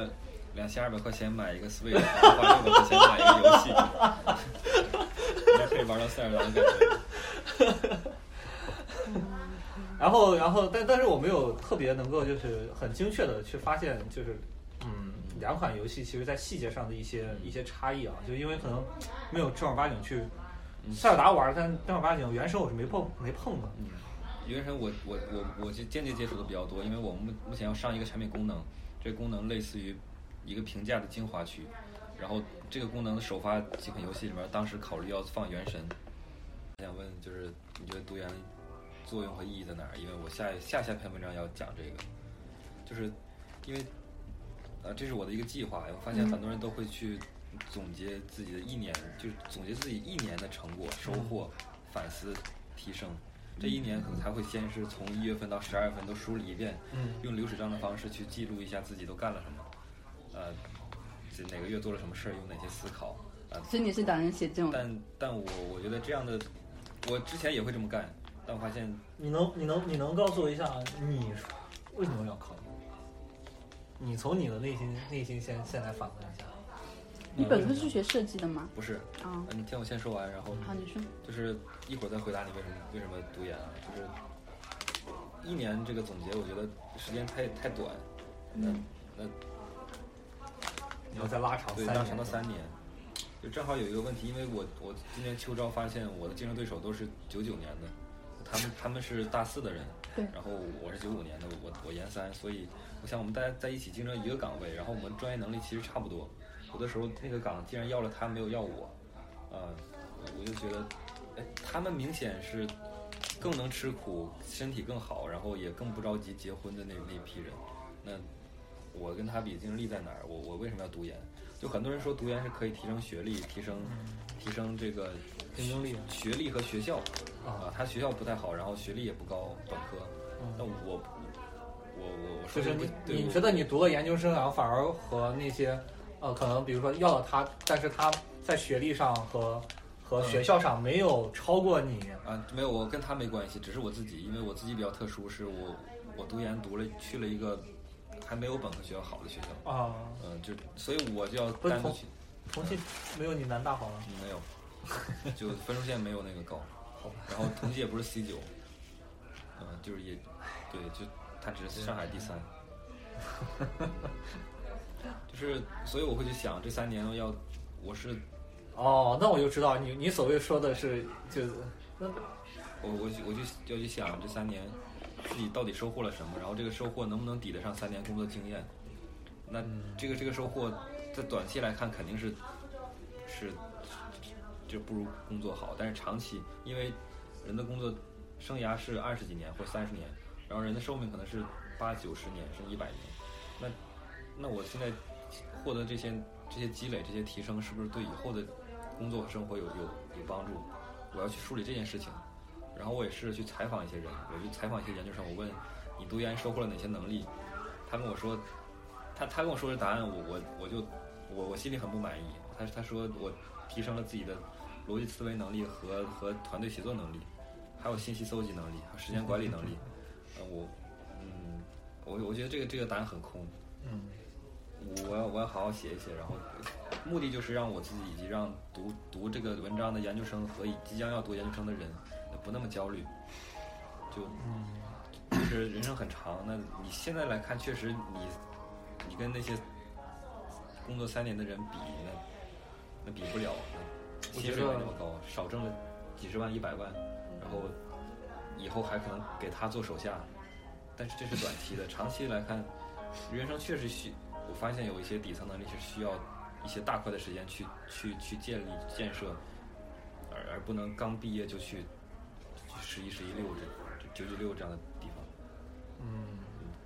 两千二百块钱买一个 Switch，然后花六百块钱买一个游戏，你就可以玩到塞尔达的感觉。然后，然后，但但是我没有特别能够就是很精确的去发现，就是嗯，两款游戏其实在细节上的一些一些差异啊，就因为可能没有正儿八经去塞尔达玩，但正儿八经原神我是没碰没碰的。嗯，原神我我我我就间接接触的比较多，因为我目目前要上一个产品功能，这个功能类似于一个评价的精华区，然后这个功能首发几款游戏里面，当时考虑要放原神。想问就是你觉得读研作用和意义在哪儿？因为我下下下篇文章要讲这个，就是因为呃这是我的一个计划，我发现很多人都会去总结自己的一年，就是总结自己一年的成果、收获、反思、提升。这一年可能才会先是从一月份到十二月份都梳理一遍，嗯用流水账的方式去记录一下自己都干了什么，呃，这哪个月做了什么事儿，有哪些思考，啊、所以你是打算写这种？但但我我觉得这样的，我之前也会这么干，但我发现你能你能你能告诉我一下，你为什么要考研？你从你的内心内心先先来反问一下。你本科是学设计的吗？不是，啊，呃你听我先说完，然后好，你说。就是一会儿再回答你为什么为什么读研啊，就是一年这个总结，我觉得时间太太短，那嗯那你要再拉长对，拉长到三年，就正好有一个问题，因为我我今年秋招发现我的竞争对手都是九九年的，他们他们是大四的人，对然后我是九五年的，我我研三，所以我想我们大家在一起竞争一个岗位，然后我们专业能力其实差不多，有的时候那个岗既然要了他，没有要我，呃、我就觉得，哎，他们明显是更能吃苦，身体更好，然后也更不着急结婚的那那批人，那我跟他比竞争力在哪儿？我我为什么要读研？就很多人说读研是可以提升学历，提升提升这个竞争力学历和学校啊。啊，他学校不太好，然后学历也不高，本科。那我我我我说就是你你觉得你读了研究生，然后反而和那些呃可能比如说要了他，但是他在学历上和和嗯。学校上没有超过你，啊，没有，我跟他没关系，只是我自己，因为我自己比较特殊，是我我读研读了去了一个还没有本科学校好的学校，啊，嗯、就所以我就要单独去，重庆没有你南大好吗？嗯没有，就分数线没有那个高，好吧，然后同济也不是 C 九，嗯、就是也对，就他只是上海第三，就是所以我会去想这三年要我是哦，那我就知道你你所谓说的是就是那我我就我就要去想这三年自己到底收获了什么，然后这个收获能不能抵得上三年工作经验？那这个这个收获在短期来看肯定是是就不如工作好，但是长期因为人的工作生涯是二十几年或三十年，然后人的寿命可能是八九十年甚至一百年，那那我现在获得这些这些积累这些提升，是不是对以后的工作和生活有有有帮助？我要去梳理这件事情。然后我也试着去采访一些人，我去采访一些研究生，我问你读研收获了哪些能力？他跟我说，他他跟我说的答案，我我我就我我心里很不满意。他他说我提升了自己的逻辑思维能力和和团队协作能力，还有信息搜集能力，还有时间管理能力。呃，我嗯，我我觉得这个这个答案很空。嗯我要我要好好写一写，然后目的就是让我自己以及让读读这个文章的研究生和即将要读研究生的人不那么焦虑。就嗯就是人生很长，那你现在来看，确实你你跟那些工作三年的人比，那那比不了，那薪水没那么高，少挣了几十万、一百万，然后以后还可能给他做手下，但是这是短期的，长期来看，人生确实需，我发现有一些底层能力是需要一些大块的时间去去去建立建设，而而不能刚毕业就去去十一、十一六这这九九六这样的地方。嗯，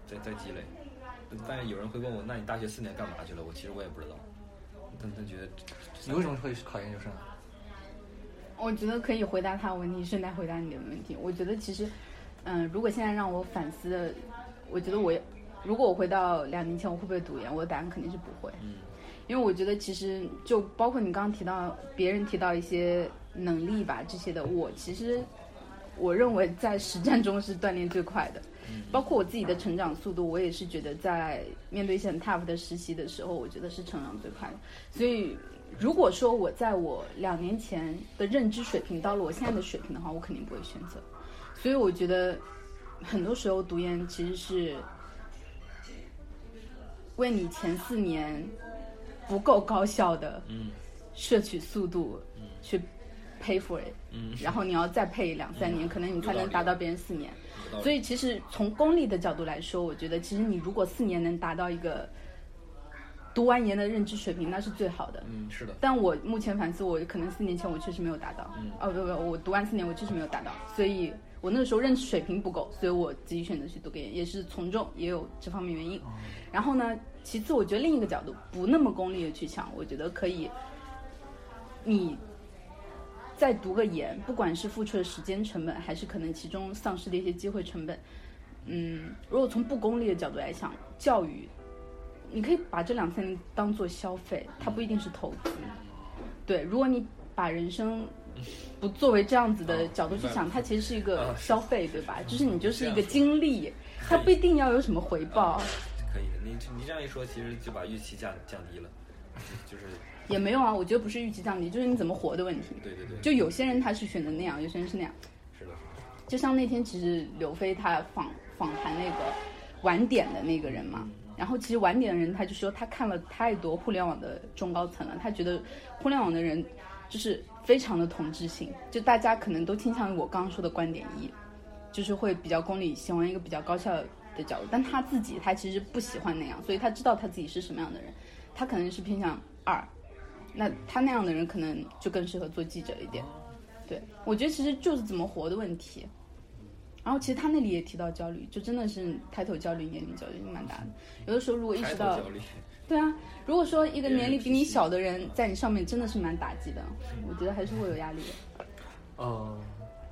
在在积累。但是有人会问我，那你大学四年干嘛去了？我其实我也不知道。但他觉得你为什么会考研究生？我觉得可以回答他的问题，顺带回答你的问题。我觉得其实，嗯，如果现在让我反思的，我觉得我如果我回到两年前，我会不会读研？我的答案肯定是不会。嗯因为我觉得其实就包括你刚刚提到别人提到一些能力吧这些的，我其实我认为在实战中是锻炼最快的。嗯包括我自己的成长速度，我也是觉得在面对一些很 tough 的实习的时候，我觉得是成长最快的。所以，如果说我在我两年前的认知水平到了我现在的水平的话，我肯定不会选择。所以，我觉得很多时候读研其实是为你前四年不够高效的嗯摄取速度去 pay for it，嗯，然后你要再配两三年，嗯可能你才能达到别人四年。所以其实从功利的角度来说，我觉得其实你如果四年能达到一个读完研的认知水平，那是最好的。嗯是的，但我目前反思，我可能四年前我确实没有达到。嗯哦不不，我读完四年我确实没有达到，所以我那个时候认知水平不够，所以我自己选择去读个研，也是从众，也有这方面原因。然后呢，其次我觉得另一个角度，不那么功利的去想，我觉得可以，你再读个研，不管是付出的时间成本，还是可能其中丧失的一些机会成本，嗯，如果从不功利的角度来想，教育，你可以把这两三年当做消费，它不一定是投资。对，如果你把人生不作为这样子的角度去想，它其实是一个消费，对吧？就是你就是一个经历，它不一定要有什么回报。可以的。你你这样一说，其实就把预期降降低了，就是也没有啊，我觉得不是预期降低，就是你怎么活的问题。对对对，就有些人他是选择那样，有些人是那样。是的，就像那天其实刘飞他访访谈那个晚点的那个人嘛，然后其实晚点的人他就说他看了太多互联网的中高层了，他觉得互联网的人就是非常的同质性，就大家可能都倾向于我刚刚说的观点一，就是会比较功利，喜欢一个比较高效的角度，但他自己他其实不喜欢那样，所以他知道他自己是什么样的人，他可能是偏向二，那他那样的人可能就更适合做记者一点。对，我觉得其实就是怎么活的问题。然后其实他那里也提到焦虑，就真的是抬头焦虑、年龄焦虑蛮大的。有的时候如果意抬识到，对啊，如果说一个年龄比你小的人在你上面，真的是蛮打击的。我觉得还是会有压力的。嗯，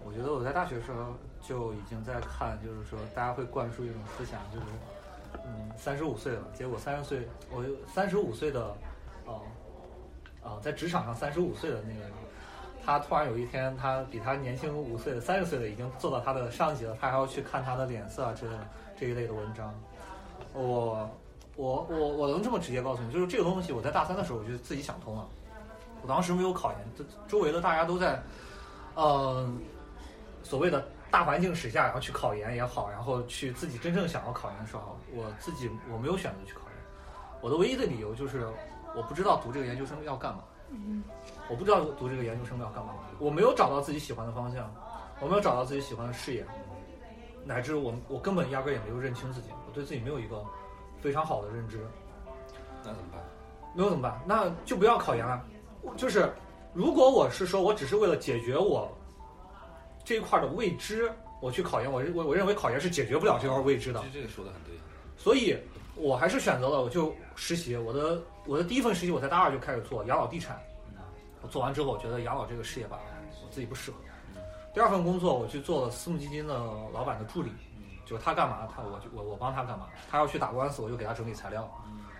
我觉得我在大学时候就已经在看，就是说大家会灌输一种思想，就是嗯，三十五岁了，结果三十岁，我三十五岁的，哦、啊、在职场上三十五岁的那个人，他突然有一天，他比他年轻五岁的三十岁的已经做到他的上级了，他还要去看他的脸色啊之类的这一类的文章。我我我我能这么直接告诉你，就是这个东西，我在大三的时候我就自己想通了。我当时没有考研，周围的大家都在，嗯、所谓的大环境使下，然后去考研也好，然后去自己真正想要考研的时候，我自己我没有选择去考研。我的唯一的理由就是我不知道读这个研究生要干嘛。我不知道读这个研究生要干嘛，我没有找到自己喜欢的方向，我没有找到自己喜欢的事业，乃至我我根本压根儿也没有认清自己，我对自己没有一个非常好的认知。那怎么办？没有怎么办？那就不要考研了。就是如果我是说我只是为了解决我这一块儿的未知，我去考研，我认我我认为考研是解决不了这块儿未知的。这这个说的很对。所以我还是选择了我就实习。我的我的第一份实习我在大二就开始做养老地产，我做完之后我觉得养老这个事业吧，我自己不适合。第二份工作我去做了私募基金的老板的助理，就是他干嘛他我就我我帮他干嘛，他要去打官司我就给他整理材料。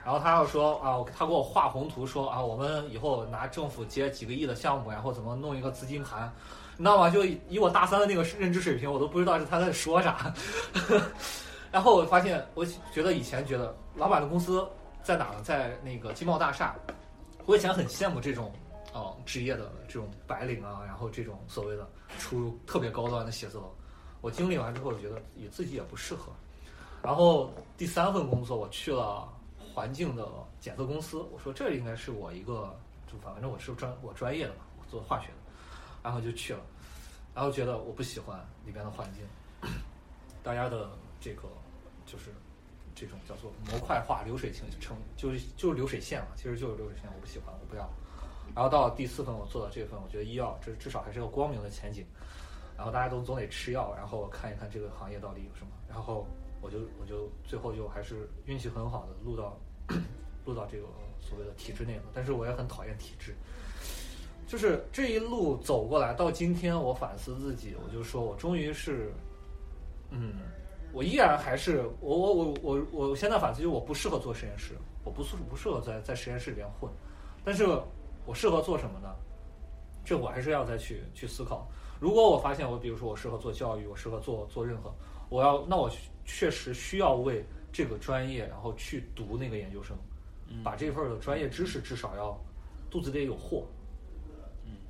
然后他要说啊，他给我画宏图说啊，我们以后拿政府接几个亿的项目，然后怎么弄一个资金盘，你知道吗？就以我大三的那个认知水平，我都不知道是他在说啥。然后我发现，我觉得以前觉得老板的公司在哪呢？在那个金茂大厦。我以前很羡慕这种哦职业的这种白领啊，然后这种所谓的出入特别高端的写字楼。我经历完之后，觉得也自己也不适合。然后第三份工作，我去了环境的检测公司。我说这应该是我一个，就反正我是专我专业的嘛，我做化学的，然后就去了，然后觉得我不喜欢里边的环境，大家的这个就是这种叫做模块化、流水情成，就是就是流水线嘛，其实就是流水线，我不喜欢，我不要。然后到了第四份，我做到这份，我觉得医药这至少还是个光明的前景。然后大家都总得吃药，然后看一看这个行业到底有什么。然后我就我就最后就还是运气很好的录到 录到这个所谓的体制内了。但是我也很讨厌体制，就是这一路走过来到今天，我反思自己，我就说我终于是，嗯，我依然还是我我我我我现在反思就是我不适合做实验室，我不适不适合在在实验室里边混，但是我适合做什么呢？这我还是要再去去思考。如果我发现我，比如说我适合做教育，我适合做做任何，我要那我确实需要为这个专业，然后去读那个研究生，把这份儿的专业知识至少要肚子里有货，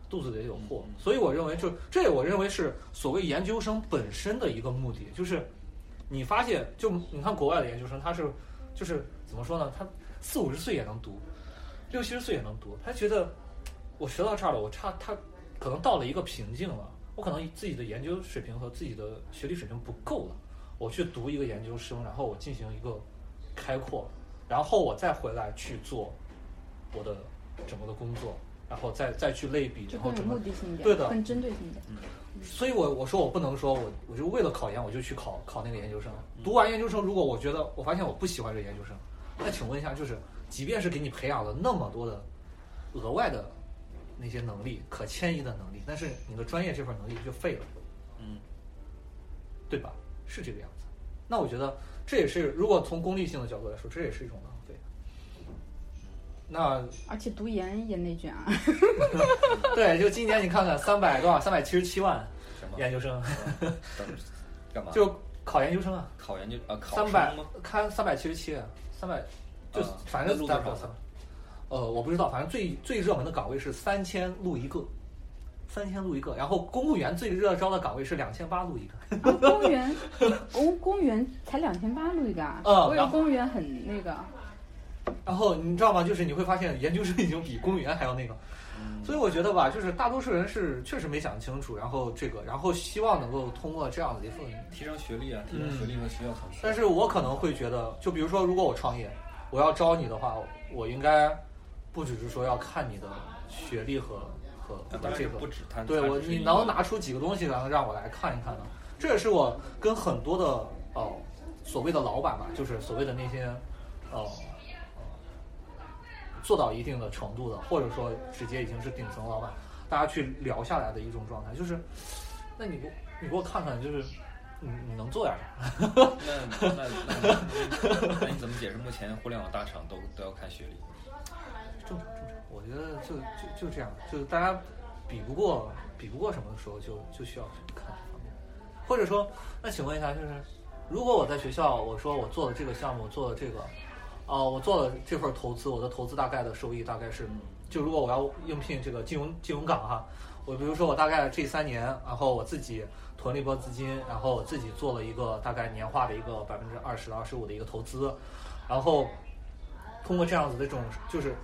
肚子里有货。所以我认为就这，我认为是所谓研究生本身的一个目的，就是你发现，就你看国外的研究生，他是就是怎么说呢？他四五十岁也能读，六七十岁也能读，他觉得我学到这儿了，我差他可能到了一个瓶颈了，我可能自己的研究水平和自己的学历水平不够了，我去读一个研究生，然后我进行一个开阔，然后我再回来去做我的整个的工作，然后再再去类比，然后整个目的性一点，对的更针对性一点。所以我我说我不能说我我就为了考研我就去考考那个研究生，读完研究生，如果我觉得我发现我不喜欢这个研究生，那请问一下，就是即便是给你培养了那么多的额外的那些能力可迁移的能力，但是你的专业这份能力就废了，嗯，对吧？是这个样子。那我觉得这也是，如果从功利性的角度来说，这也是一种浪费。那而且读研也内卷啊。对，就今年你看看，三百多少？三百七十七万什么研究生，干嘛？就考研究生啊，考研究啊，考三百？看三百七十七，三百就啊反正那录三百多少呃，我不知道，反正最最热门的岗位是三千录一个，三千录一个。然后公务员最热招的岗位是两千八录一个。啊，公务员，公公务员才两千八录一个啊！嗯我以为公务员很那个。然后你知道吗？就是你会发现研究生已经比公务员还要那个，嗯所以我觉得吧，就是大多数人是确实没想清楚，然后这个，然后希望能够通过这样的一份提升学历啊，提升学历和学校层次。但是我可能会觉得，就比如说，如果我创业，我要招你的话，我应该不只是说要看你的学历和和和这个不，止他，对我你能拿出几个东西来让我来看一看呢？这也是我跟很多的哦、所谓的老板吧，就是所谓的那些哦呃做到一定的程度的，或者说直接已经是顶层老板，大家去聊下来的一种状态，就是那你给你给我看看，就是你你能做点啥？那那那那你怎么解释目前互联网大厂都都要看学历？正常正常，我觉得就就就这样，就是大家比不过比不过什么的时候就，就需要看这方面。或者说，那请问一下，就是如果我在学校，我说我做了这个项目，做了这个，哦、我做了这份投资，我的投资大概的收益大概是，就如果我要应聘这个金融金融岗哈，我比如说我大概这三年，然后我自己囤了一波资金，然后我自己做了一个大概年化的一个百分之二十到二十五的一个投资，然后通过这样子的这种，就是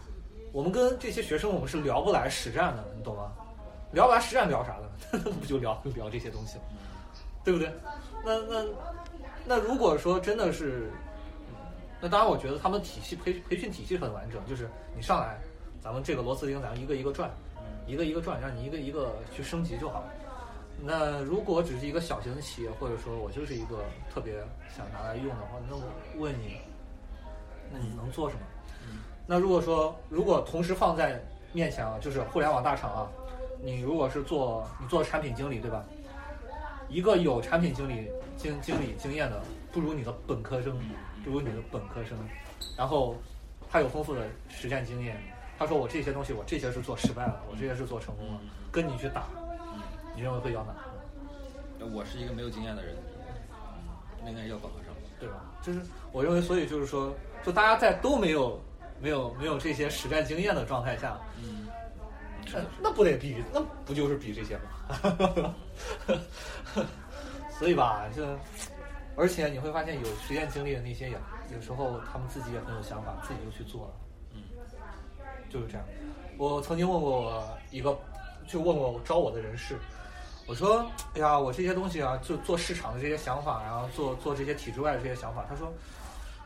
我们跟这些学生我们是聊不来实战的，你懂吗？聊不来实战聊啥的？不就聊聊这些东西了？对不对？那那那如果说真的是，那当然我觉得他们体系培培训体系很完整，就是你上来，咱们这个螺丝钉咱们一个一个转，一个一个转，让你一个一个去升级就好了。那如果只是一个小型的企业，或者说我就是一个特别想拿来用的话，那我问你，那你能做什么？那如果说如果同时放在面前啊，就是互联网大厂啊，你如果是做你做产品经理对吧？一个有产品经理经经理经验的，不如你的本科生，不如你的本科生，然后他有丰富的实战经验，他说我这些东西我这些是做失败了，我这些是做成功了，跟你去打，你认为会要哪个？我是一个没有经验的人，那应该要本科生。对吧？就是我认为，所以就是说，就大家在都没有没有没有这些实战经验的状态下，嗯，那那不得比，那不就是比这些吗？所以吧，就而且你会发现，有实验经历的那些也有时候他们自己也很有想法，自己就去做了。嗯，就是这样。我曾经问过我一个，就问过招我的人事，我说：“哎呀，我这些东西啊，就做市场的这些想法，然后做做这些体制外的这些想法。”他说：“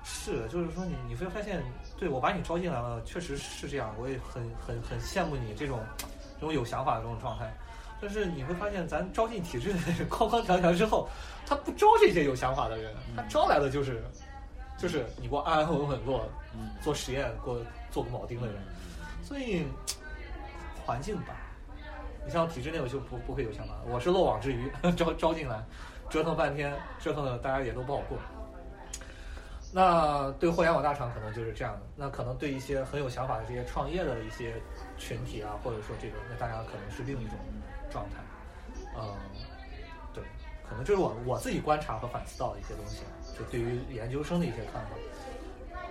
是，就是说你你会发现，对我把你招进来了，确实是这样，我也很很很羡慕你这种这种有想法的这种状态。但是你会发现，咱招进体制的人 框框条条之后，他不招这些有想法的人，他招来的就是就是你给我安安稳稳给我嗯做实验，给我做个铆钉的人。所以环境吧，你像体制内我就不不会有想法，我是漏网之鱼，招招进来，折腾半天，折腾的大家也都不好过。那对互联网大厂可能就是这样的，那可能对一些很有想法的这些创业的一些群体啊，或者说这个，那大家可能是另一种状态。嗯，对，可能这是我我自己观察和反思到的一些东西，就对于研究生的一些看法。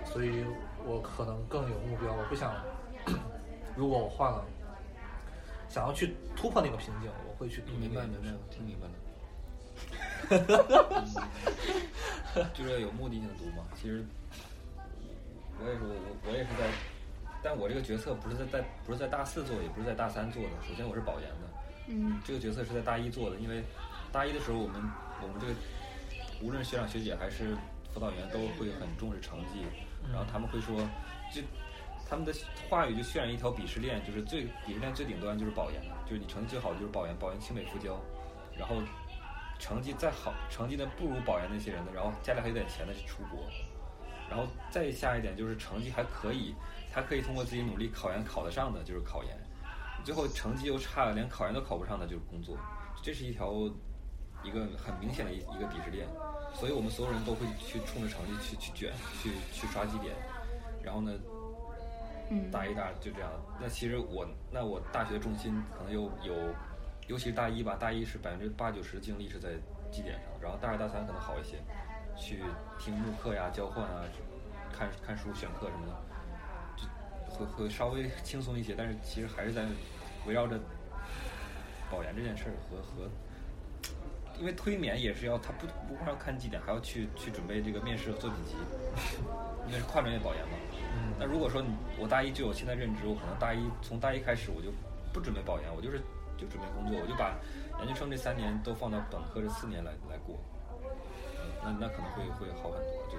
所以我可能更有目标，我不想，如果我换了，想要去突破那个瓶颈，我会去读明白那个明白，听明白了。就是要有目的性的读嘛。其实我也是，我我也是在，但我这个决策不是在在不是在大四做，也不是在大三做的。首先我是保研的，嗯。这个角色是在大一做的，因为大一的时候我们我们这个无论学长学姐还是辅导员都会很重视成绩，然后他们会说，就他们的话语就渲染一条鄙视链，就是最鄙视链最顶端就是保研，就是你成绩最好的就是保研，保研清北复交，然后成绩再好，成绩呢不如保研那些人的，然后家里还有点钱的是出国，然后再下一点就是成绩还可以，他可以通过自己努力考研考得上的就是考研。最后成绩又差，连考研都考不上的就是工作，这是一条一个很明显的一一个鄙视链，所以我们所有人都会去冲着成绩去去卷，去去刷绩点，然后呢，嗯。大一大二就这样。那其实我那我大学的重心可能又有，尤其是大一吧，大一是百分之八九十的精力是在绩点上，然后大二大三可能好一些，去听慕课呀、交换啊、看看书、选课什么的，就会会稍微轻松一些，但是其实还是在围绕着保研这件事儿和和。因为推免也是要，他不不光要看绩点，还要去去准备这个面试和作品集，因为是跨专业保研嘛。嗯那如果说你我大一就有现在认知，我可能大一从大一开始我就不准备保研，我就是就准备工作，我就把研究生这三年都放到本科这四年来来过，嗯那那可能会会好很多，就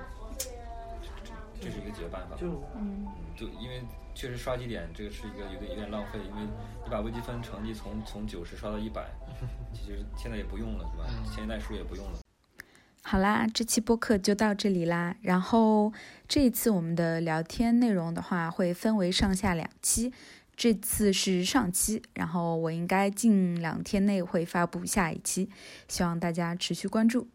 这是一个解决办法。就嗯嗯，就因为确实刷绩点这个是一个有点有点浪费，因为你把微积分成绩从从九十刷到一百，其实现在也不用了，是吧？嗯前一代数也不用了。好啦，这期播客就到这里啦。然后这一次我们的聊天内容的话，会分为上下两期。这次是上期，然后我应该近两天内会发布下一期，希望大家持续关注。